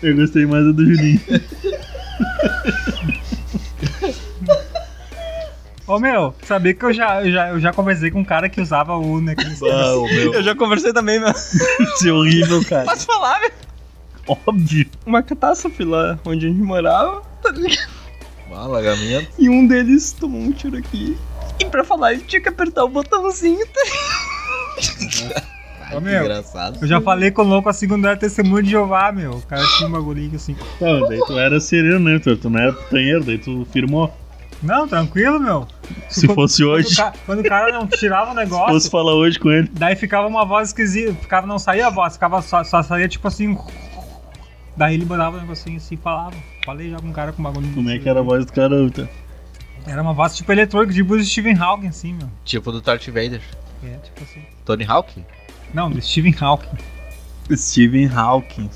Eu gostei mais do do Juninho. *laughs* Ô meu, sabia que eu já, eu já, eu já conversei com um cara que usava o meu. Eu já conversei também, meu. *laughs* Isso é horrível, cara. Posso falar, meu? Óbvio. Uma catástrofe lá onde a gente morava. tá ligado? Ah, alagamento. E um deles tomou um tiro aqui. E pra falar, ele tinha que apertar o botãozinho. Tá? *laughs* Ô, Que meu. engraçado. Eu já falei com o louco assim quando era testemunho de Jeová, meu. O cara tinha um bagulhinho assim. Não, daí tu era sereno, né, Vitor? Tu não era putanheiro, daí tu firmou. Não, tranquilo, meu. Se fosse Quando hoje, o, ca- quando o cara não tirava o *laughs* se negócio, fosse falar hoje com ele. daí ficava uma voz esquisita. Ficava, não saía a voz, ficava só, só saía tipo assim. *laughs* Daí ele botava o negocinho assim e falava. Falei já com um cara com bagulho. Como é que era a voz do cara, Vitor? Era uma voz tipo eletrônica, tipo do Stephen Hawking, assim, meu. Tipo do Darth Vader. É, tipo assim. Tony Hawk? Não, do Stephen Hawking. Stephen Hawking.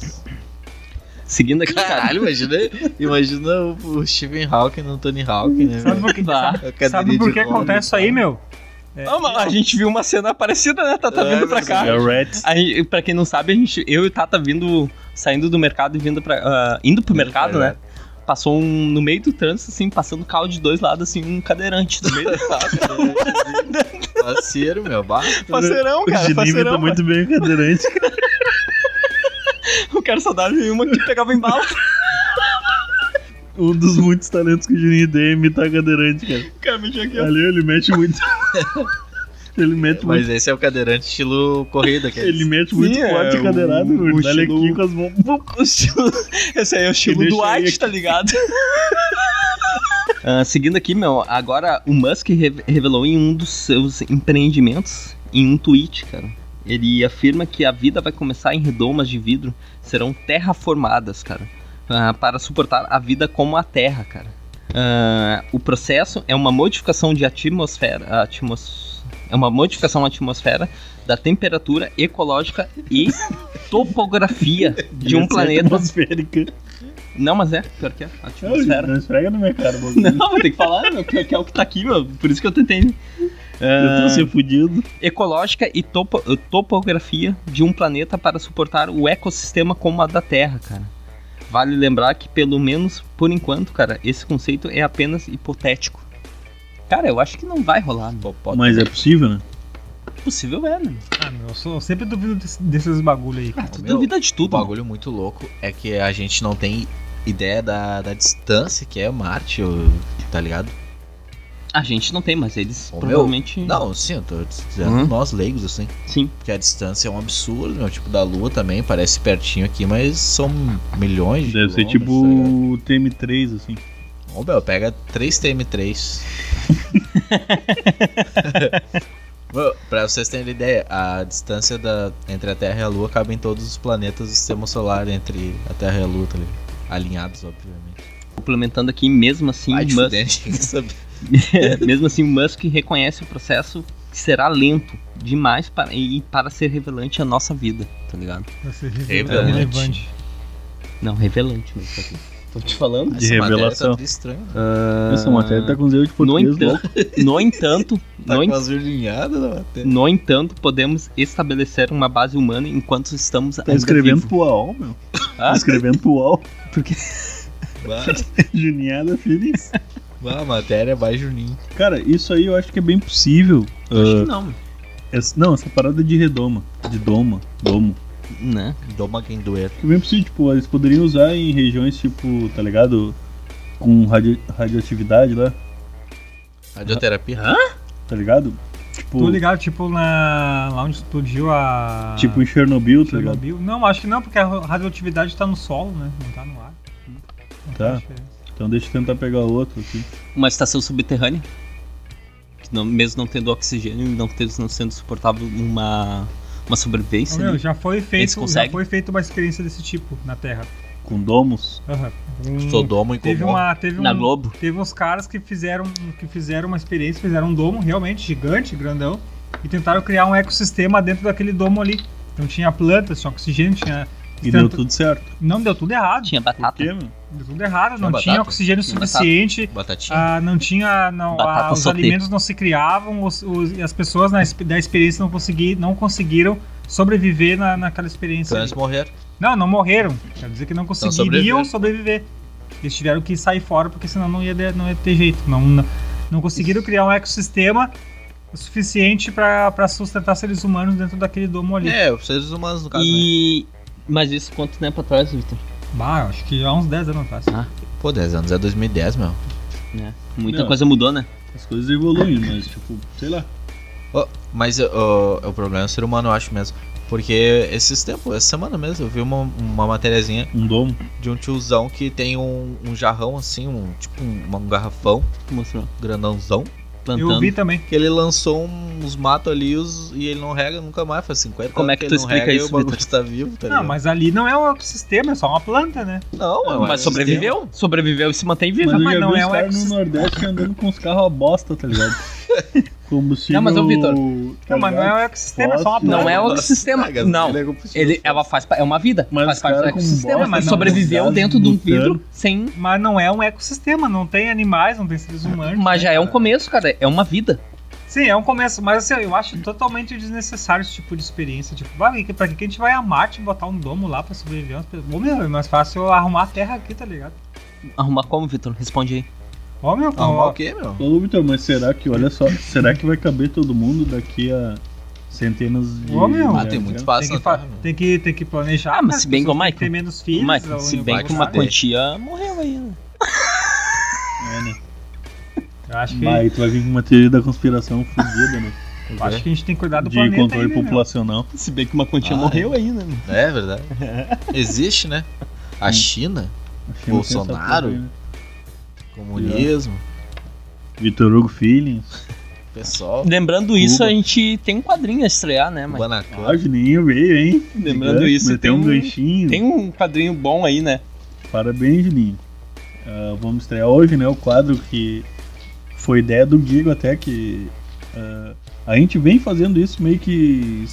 Seguindo aqui, cara. Caralho, imagina, imagina o, o Stephen Hawking no Tony Hawk, né? Sabe por que, sabe, sabe por que acontece isso aí, meu? É, Não, mas a gente viu uma cena parecida, né? Tá, tá É, vindo pra cá. É gente, pra quem não sabe, a gente, eu e o Tata vindo, saindo do mercado e vindo pra. ah, indo pro mercado, né? Passou um, no meio do trânsito, assim, passando carro de dois lados, assim, um cadeirante no meio do *laughs* Parceiro, meu. Bah. Parceirão, O cara, Juninho parceirão. tá muito bem o cadeirante. O cara só dava em uma que pegava em bala. Um dos muitos talentos que o Juninho tem é imitar cadeirante, cara. O cara mexeu aqui, ó. Ali ele mete muito. *laughs* ele mete Mas muito. esse é o cadeirante estilo corrida. Que Ele mete muito Sim, é, forte o- cadeirado, o. Dá-lhe estilo- aqui com as mãos. *laughs* O estilo- Esse aí é o estilo do White, tá ligado? *laughs* Ah, seguindo aqui, meu, agora o Musk re- revelou em um dos seus empreendimentos, em um tweet, cara. Ele afirma que a vida vai começar em redomas de vidro, serão terraformadas, cara, ah, para suportar a vida como a Terra, cara. Ah, o processo é uma modificação de atmosfera, atmos, é uma modificação à atmosfera da temperatura ecológica e *laughs* topografia de um planeta. Atmosférica. Não, mas é, pior que é, Não, atmosfera. não esfrega na minha cara. Não, vou ter que falar, meu, que, que é o que tá aqui, meu. Por isso que eu tentei. Eu tô Ah, ser fudido. ecológica e topo- topografia de um planeta para suportar o ecossistema como a da Terra, cara. Vale lembrar que, pelo menos por enquanto, cara, esse conceito é apenas hipotético. Cara, eu acho que não vai rolar, meu. Mas é possível, né? Possível é, né? Ah, meu, eu, sou, eu sempre duvido desse- desses bagulho aí. cara. Tu meu, duvida de O tudo. bagulho muito louco é que a gente não tem ideia da, da distância que é Marte, tá ligado? A gente não tem, mas eles Ô, meu, provavelmente. Não, sim, eu tô dizendo Uhum. nós leigos, assim. Sim. Porque a distância é um absurdo, meu. Tipo, da Lua também, parece pertinho aqui, mas são milhões de Deve ser tipo quilômetros, tá ligado? o TM3, assim. Ô, Bel, pega 3 TM3. Meu, pra vocês terem ideia, a distância da, entre a Terra e a Lua cabe em todos os planetas do sistema solar entre a Terra e a Lua, tá ligado? Alinhados, obviamente. Complementando aqui, mesmo assim, Vai Musk, *laughs* mesmo assim, o Musk reconhece o processo que será lento demais para, e para ser revelante a nossa vida, tá ligado? Pra ser Revelante. relevante. Não, revelante mesmo. Aqui. Tô te falando. De Essa matéria revelação. Tá tudo estranho. né? Ah, Essa matéria tá com zero de no, português entanto, louco. *laughs* no entanto, Tá no, com en- no entanto, podemos estabelecer uma base humana enquanto estamos Tá escrevendo vivos. pro UOL, meu. Ah? Tá escrevendo pro UOL. Bah, *laughs* Juniada feliz. bah, a matéria é mais Juninho. Cara, isso aí eu acho que é bem possível. Acho que Ah, não, essa- não, essa parada de redoma. De doma. Domo. Né? Doma quem doer. É bem possível, tipo, eles poderiam usar em regiões, tipo, tá ligado? Com radio- radioatividade lá, Radioterapia. tá ligado? Tipo, Tô ligado, tipo, na, lá onde explodiu a. tipo em Chernobyl, tá ligado? Chernobyl. Não, acho que não, porque a radioatividade tá no solo, né? Não tá no ar. Não Tá. Então deixa eu tentar pegar outro aqui. Uma estação subterrânea. Que não- mesmo não tendo oxigênio e não, tendo, não sendo suportável uma, uma sobrevivência. ali. já foi Eles feito, já foi feita uma experiência desse tipo na Terra. Com domos. Aham. Um- Sodoma e Teve uma. Teve Na um, Globo. Teve uns caras que fizeram, que fizeram uma experiência, fizeram um domo realmente gigante, grandão, e tentaram criar um ecossistema dentro daquele domo ali. Então tinha plantas, tinha oxigênio, tinha. E Tanto- deu tudo certo. Não deu tudo errado. Tinha Por batata. quê, meu? Deu tudo errado, Tinha não tinha batata? oxigênio Tinha suficiente. Batatinha. ah, não tinha. Não, ah, os alimentos não se criavam, os, os- e as pessoas na, da experiência não, consegui, não conseguiram sobreviver na, naquela experiência. Então eles morreram. Não, não morreram. Quer dizer que não conseguiriam sobreviveram. sobreviver. Eles tiveram que sair fora porque senão não ia, de- não ia ter jeito. Não, não, não conseguiram criar um ecossistema o suficiente pra sustentar seres humanos dentro daquele domo ali. É, os seres humanos, no caso. né? Mas isso quanto tempo atrás, Victor? Bah, acho que há uns 10 anos atrás. Ah. Pô, 10 anos é 2010, meu. Né? Muita Não. coisa mudou, né? As coisas evoluem, mas, tipo, sei lá. Ó, mas ó, o problema é o ser humano, eu acho mesmo. Porque esses tempos, essa semana mesmo, eu vi uma, uma matériazinha Um domo. de um tiozão que tem um, um jarrão assim, um tipo um, um garrafão Mostrou. grandãozão. Plantando. Eu vi também. Que ele lançou uns matos ali os, e ele não rega nunca mais, faz 50 Como é que ele tu não explica rega e isso, o bagulho está vivo, tá Não, ligado? mas ali não é um ecossistema, é só uma planta, né? Não, é um Mas ecossistema. sobreviveu? Sobreviveu e se mantém vivo. Mas mas não é um caras no ecossistema. Nordeste andando com os carros a bosta, tá ligado? *laughs* *laughs* Combustível... Não, mas, ô, Vitor, Não, mas não é um ecossistema, é só uma planta. Não é o ecossistema. Não. é Ele, fóssil. ela faz, é uma vida. Mas faz parte do ecossistema, bosta, mas não, sobreviveu dentro de um vidro sem. Mas não é um ecossistema, não tem animais, não tem seres humanos. Mas né, já é um começo, cara. É uma vida. Sim, é um começo, mas assim, eu acho totalmente desnecessário esse tipo de experiência. Tipo, vai, pra que que a gente vai a Marte e botar um domo lá pra sobreviver? Ô, meu, é mais fácil arrumar a terra aqui, tá ligado? Arrumar como, Vitor? Responde aí. Ô, meu, Arrumar ó, o quê, meu? Ô, Vitor, mas será que, olha só, será que vai caber todo mundo daqui a centenas de... Ô, meu. Ah, tem muito né? espaço tem, que fa- meu. tem, que, tem que planejar. Ah, mas né? se bem que o Michael- ter menos filhos. Michael, se em bem que uma quantia morreu aí, né? É, né? Eu acho que, Vai, tu vai vir com uma teoria da conspiração fodida, né? eu acho que a gente tem que cuidar do De planeta controle aí, né, meu? populacional. Se bem que uma quantia Ah, morreu aí, né? *laughs* É verdade. Existe, né? A China, que não tem essa Bolsonaro? Comunismo, Vitor Hugo Feelings. pessoal, Lembrando isso, Cuba. a gente tem um quadrinho a estrear, né? Guanacan. Ah, Juninho veio, hein? Lembrando Gigante, isso, tem um ganchinho. Tem um quadrinho bom aí, né? Parabéns, Juninho. Ah, vamos estrear hoje, né? O quadro que foi ideia do Guigo até que ah, a gente vem fazendo isso meio que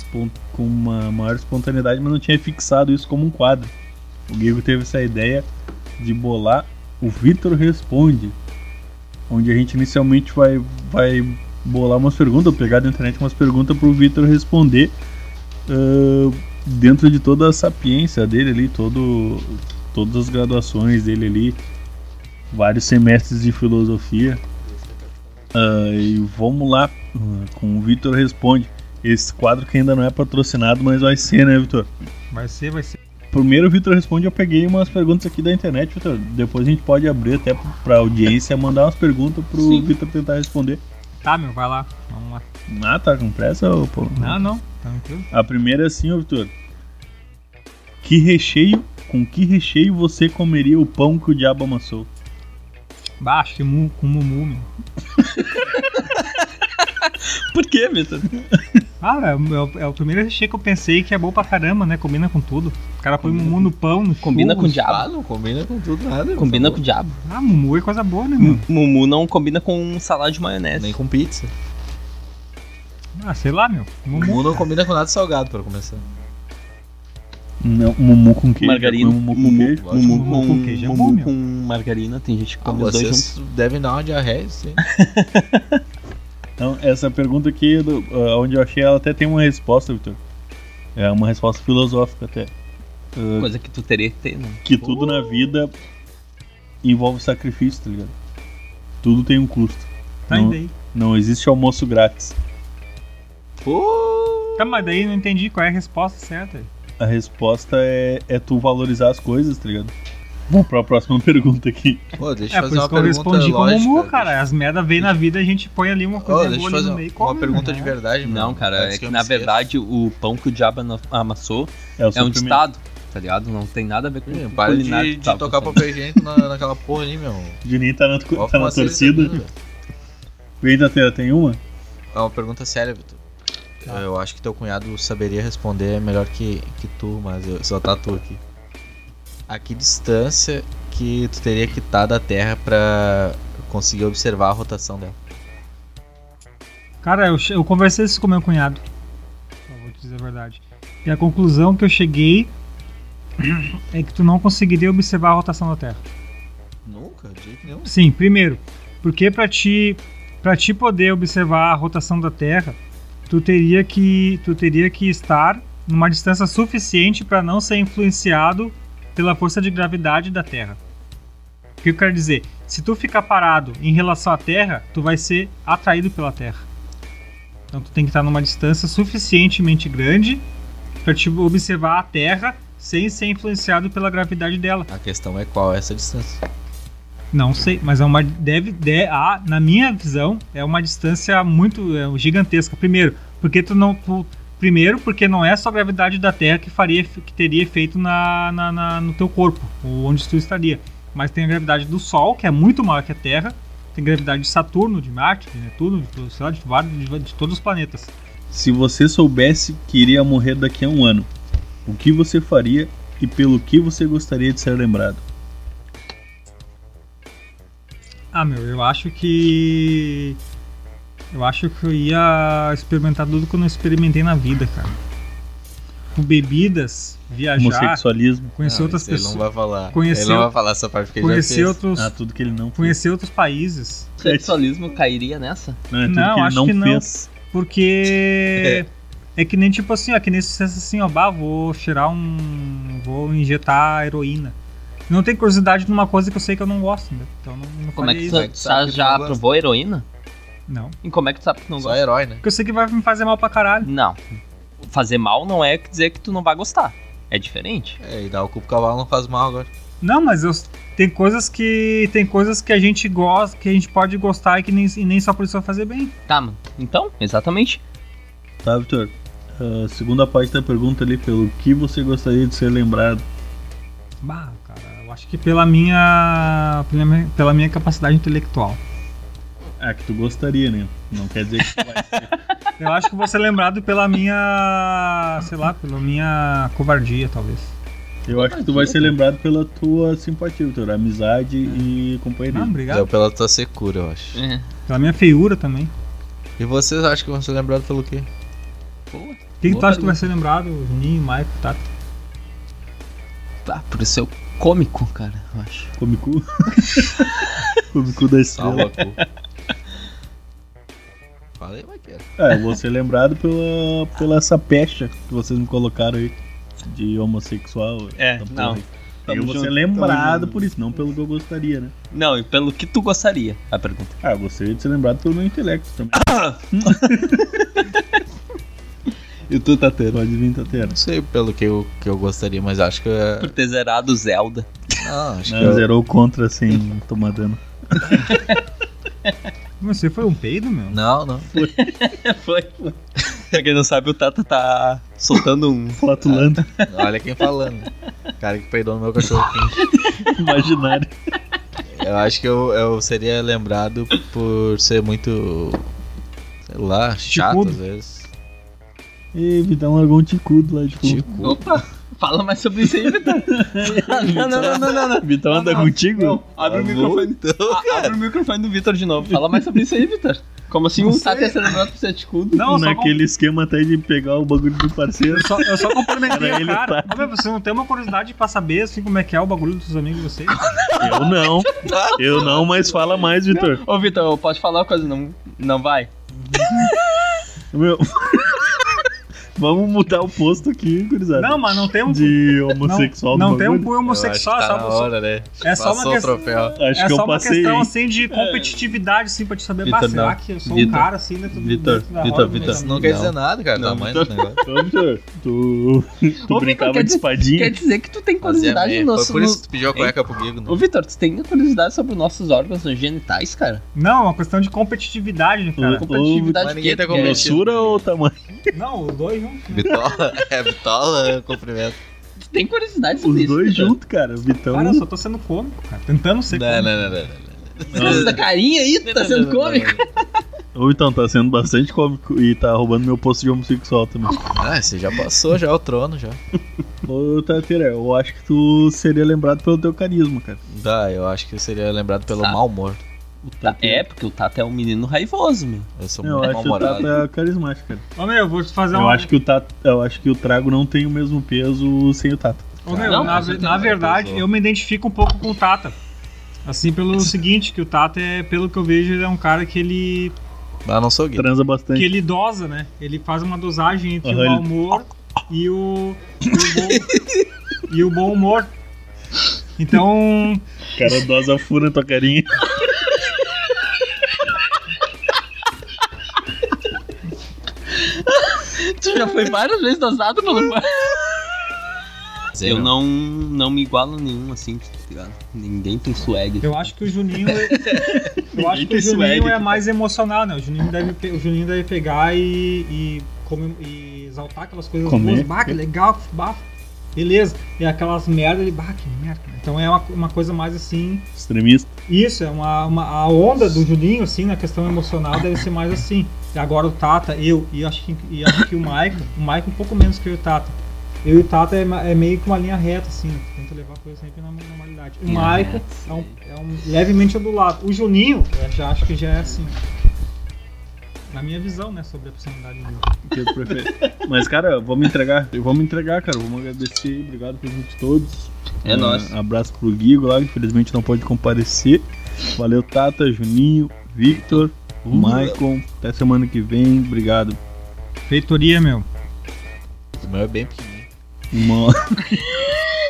com uma maior espontaneidade, mas não tinha fixado isso como um quadro. O Guigo teve essa ideia de bolar o Vitor Responde, onde a gente inicialmente vai, vai bolar umas perguntas, pegar da internet umas perguntas pro Vitor responder ah, dentro de toda a sapiência dele ali, todo, todas as graduações dele ali, vários semestres de filosofia. Ah, e vamos lá com o Vitor Responde. Esse quadro que ainda não é patrocinado, mas vai ser, né, Vitor? Vai ser, vai ser. Primeiro, o Vitor Responde, eu peguei umas perguntas aqui da internet, Vitor. Depois a gente pode abrir até pra audiência, mandar umas perguntas pro. Vitor tentar responder. Tá, meu, vai lá. Vamos lá. Ah, tá com pressa, ô, pô? Não, não. Tranquilo. A primeira é assim, ô, Vitor. Que recheio, com que recheio você comeria o pão que o diabo amassou? Baixo, com mumu, meu. *laughs* Por que, Vitor? Ah, é, o- é o- é o primeiro recheio que eu pensei que é bom pra caramba, né? Combina com tudo. O cara põe mumu no pão, no Combina com o churros. diabo. Ah, não combina com tudo nada. Combina com o diabo. Ah, mumu é coisa boa, né, meu? Mumu não combina com salada de maionese. Nem com pizza. Ah, sei lá, meu. Mumu. mundo não combina com nada salgado, pra começar. Não, mumu com queijo. Margarina. Comeu Mumu com Mumu, mumu, Mumu com, com queijo é mumu bom, meu. com margarina. Tem gente que Ah, come os dois juntos. vocês devem dar uma diarreia, sim. *laughs* Então, essa pergunta aqui, do- ah, onde eu achei, ela até tem uma resposta, Vitor. É uma resposta filosófica até. Ah, Coisa que tu teria que ter, né? que tudo na vida envolve sacrifício, tá ligado? Tudo tem um custo. Tá não, indo aí. não existe almoço grátis. Pô! Tá, mas daí não entendi qual é a resposta certa. A resposta é, é tu valorizar as coisas, tá ligado? Vamos pra próxima *laughs* pergunta aqui. Pô, deixa É, eu por fazer isso uma que eu pergunta respondi com lógica. mumu, cara. As merda vem na vida, a gente põe ali uma coisa deixa boa eu ali fazer no meio uma come. pergunta né? de verdade, meu. Não, cara, Antes é que, eu na esqueça. verdade o pão que o diabo ama- amassou É, o é um ditado, tá ligado? Não tem nada a ver com o Para de, que de tava tocar papel higiênico na, naquela porra ali, meu. Juninho tá na, Qual tá na é torcida. Vem da Terra, tem uma? É uma pergunta séria, Vitor. Eu acho que teu cunhado saberia responder melhor que, que tu, mas eu, só tá tu aqui. A que distância que tu teria que estar da Terra pra conseguir observar a rotação dela? Cara, eu, eu conversei isso com meu cunhado. Eu vou te dizer a verdade. E a conclusão que eu cheguei *clears throat* é que tu não conseguiria observar a rotação da Terra. Nunca, de jeito nenhum. Sim, primeiro, porque para ti para ti poder observar a rotação da Terra, tu teria que tu teria que estar numa distância suficiente para não ser influenciado pela força de gravidade da Terra. O que eu quero dizer? Se tu ficar parado em relação à Terra, tu vai ser atraído pela Terra. Então tu tem que estar numa distância suficientemente grande para te observar a Terra sem ser influenciado pela gravidade dela. A questão é qual é essa distância. Não sei, mas é uma deve, de, a, na minha visão é uma distância muito é, gigantesca. Primeiro, porque tu não tu- primeiro porque não é só a gravidade da Terra que faria que teria efeito na, na- na- no teu corpo, ou onde tu estaria, mas tem a gravidade do Sol que é muito maior que a Terra. Tem gravidade de Saturno, de Marte, de Netuno, de, sei lá, de, vários- de, de todos os planetas. Se você soubesse que iria morrer daqui a um ano, o que você faria e pelo que você gostaria de ser lembrado? Ah, meu, eu acho que. Eu acho que eu ia experimentar tudo que eu não experimentei na vida, cara. Com bebidas, viajar, Homossexualismo. conhecer Não, outras isso Ele pessoas, não vai falar. Conhecer Ele não vai falar essa parte porque ele já conhecer fez. outros, Ah, tudo que ele não fez. conhecer outros países, Sexualismo cairia nessa? Não, é tudo Não, que ele acho não que não. fez. porque *laughs* é que nem tipo assim, ó, que nem se dissesse assim, ó, bah, vou cheirar um, vou injetar heroína. Não tem curiosidade numa coisa que eu sei que eu não gosto, né? Então não, não Como é que isso. que já não provou heroína? Não, E como é que tu sabe que não Só gosta? herói, né? porque eu sei que vai me fazer mal pra caralho. Não. Fazer mal não é dizer que tu não vai gostar. É diferente. É, e dar o cu pro cavalo não faz mal agora. Não, mas eu, tem coisas que tem coisas que a gente gosta, que a gente pode gostar e que nem, e nem só por isso vai fazer bem. Tá, mano. Então, exatamente. Tá, Vitor? A segunda parte da pergunta ali, pelo que você gostaria de ser lembrado? Bah, cara, eu acho que pela minha pela minha, pela minha capacidade intelectual. Ah, que tu gostaria, né? Não quer dizer que tu vai ser. *laughs* Eu acho que vou ser lembrado pela minha, sei lá, pela minha covardia, talvez. Eu acho que tu vai ser lembrado pela tua simpatia, Vitor. Amizade e Ah, companheirismo. obrigado. Deu pela tua secura, eu acho. É. Pela minha feiura também. E vocês acham que vão ser lembrados pelo quê? Boa. Quem Boa tu acha que vai ser lembrado? Juninho, Maico, Tato? Ah, por ser cômico, cara, eu acho. Comicu. *laughs* Comicu da estrela. Fala aí, Maqueira. É, eu vou ser lembrado pela, pela essa pecha que vocês me colocaram aí. De homossexual. É, porra não. aí. Tamo eu vou ser junto, lembrado por isso, não pelo que eu gostaria, né? Não, e pelo que tu gostaria? A pergunta. Ah, eu gostaria de ser lembrado pelo meu intelecto também. *laughs* E tu, Tateiro? Pode vir, Tatera. Não sei pelo que eu, que eu gostaria, mas acho que. é- Por ter zerado o Zelda. Não, acho que. Não, eu- zerou contra sem tomar dano. *laughs* Você foi um peido, meu? Não, não. foi, *laughs* foi. Pra quem não sabe, o Tata tá soltando um. Flatulando, Olha quem falando. Cara que peidou no meu cachorro quente. *laughs* imaginário. Eu acho que eu, eu seria lembrado por ser muito. Sei lá, chato Ticudo. às vezes. E Vitão largou um ticudo lá de fundo. Tico. Opa! Fala mais sobre isso aí, Vitor. *laughs* não, não, não, não, não. Vitão anda Não, contigo? Não, abre o Tá microfone. Então, abre o microfone do Vitor de novo. Fala mais sobre isso aí, Vitor. Como assim Não um sei. Tata ia ser lembrado por ser ticudo? Não, com, Naquele esquema até de pegar o bagulho do parceiro. eu só, eu só complementei o ele cara. Meu, você não tem uma curiosidade pra saber assim como é que é o bagulho dos amigos de vocês? Eu não. Eu não, mas fala mais, Vitor. Ô, Vitor, pode falar uma coisa, não, não vai? Meu. Vamos mudar o posto aqui, gurizada. Não, mas não tem um. De não, homossexual não do tem um cunho homossexual, tá sabe? na hora, né? É só uma Passou questão- troféu. Acho é que eu só uma passei. questão hein? assim de competitividade, assim, pra te saber, Vitor, será não. que eu sou Vitor. um cara assim do Vitor, Vitor, roda Vitor, meus Isso não quer dizer nada, cara. Não, tamanho Vitor. do negócio. Vitor, tu, tu Ô, brincava Vitor, de dizer- espadinha? Quer dizer que tu tem curiosidade no Foi nosso. por isso que tu pediu a cueca pro Guigo, Ô, não? Vitor, tu tem curiosidade sobre os nossos órgãos genitais, cara? Não, é uma questão de competitividade, né, cara? Competitividade ninguém que tá é- competindo. Grossura ou tamanho? Não, os dois né? Bitola, *laughs* é bitola, cumprimento. Tu tem curiosidade sobre Os isso? dois juntos, cara. O Vitão. Cara, eu só tô sendo cômico, cara. Tentando ser Não, cômico. não, não, não. não. Essa carinha aí, tu tá sendo cômico. Ô, Vitão, tá sendo bastante cômico e tá roubando meu posto de homossexual também. Ah, você já passou já o trono já. Ô, Tateira, eu acho que tu seria lembrado pelo teu carisma, cara. Dá, eu acho que seria lembrado pelo Tá. mau humor. O Ta- É, porque o Tata é um menino raivoso, meu. Eu sou Eu muito acho que o. Tato é carismático, cara. Ô meu, eu vou te fazer Eu uma. acho que o Tato, eu acho que o Trago não tem o mesmo peso sem o Tato. Ô, meu, Não, na, na verdade, pesou. eu me identifico um pouco com o Tata. Assim, pelo *laughs* seguinte, que o Tata é, pelo que eu vejo, ele é um cara que ele. Eu não sou gay. Transa bastante. que ele dosa, né? Ele faz uma dosagem entre Aham, o mau ele- humor e o. E o, bom, *laughs* e o bom humor. Então. O cara dosa fura na tua carinha. *laughs* *laughs* já foi várias vezes dosado pelo Eu não, não me igualo a nenhum, assim, tá ligado? Ninguém tem swag. Eu acho que o Juninho. *laughs* eu acho que o tem swag Juninho é aqui, mais emocional, né? O Juninho deve, o Juninho deve pegar e, e, come- e exaltar aquelas coisas Comer. boas. Bah, que legal, bah, beleza. E aquelas merda, ele, bah, que merda. Então é uma, uma coisa mais assim. Extremista. Isso, é uma, uma- a onda do Juninho, assim, na questão emocional, deve ser mais assim. Agora o Tata, eu, e acho que, e acho que o Maicon, o Maicon um pouco menos que eu e o Tata. Eu e o Tata é, é meio que uma linha reta, assim, né? tenta levar a coisa sempre na normalidade. O Maicon é um, é um levemente ondulado. O Juninho, eu já acho que já é assim. Na minha visão, né, sobre a personalidade dele. que eu prefiro. Mas, cara, vamos entregar. Vamos entregar, cara. Vamos agradecer. Obrigado por de todos. É nóis. Um abraço pro Guigo lá, que infelizmente não pode comparecer. Valeu, Tata, Juninho, Victor, Uh. Maicon. Até semana que vem. Obrigado. Feitoria, meu. O meu é bem pequenininho. Uma... *laughs*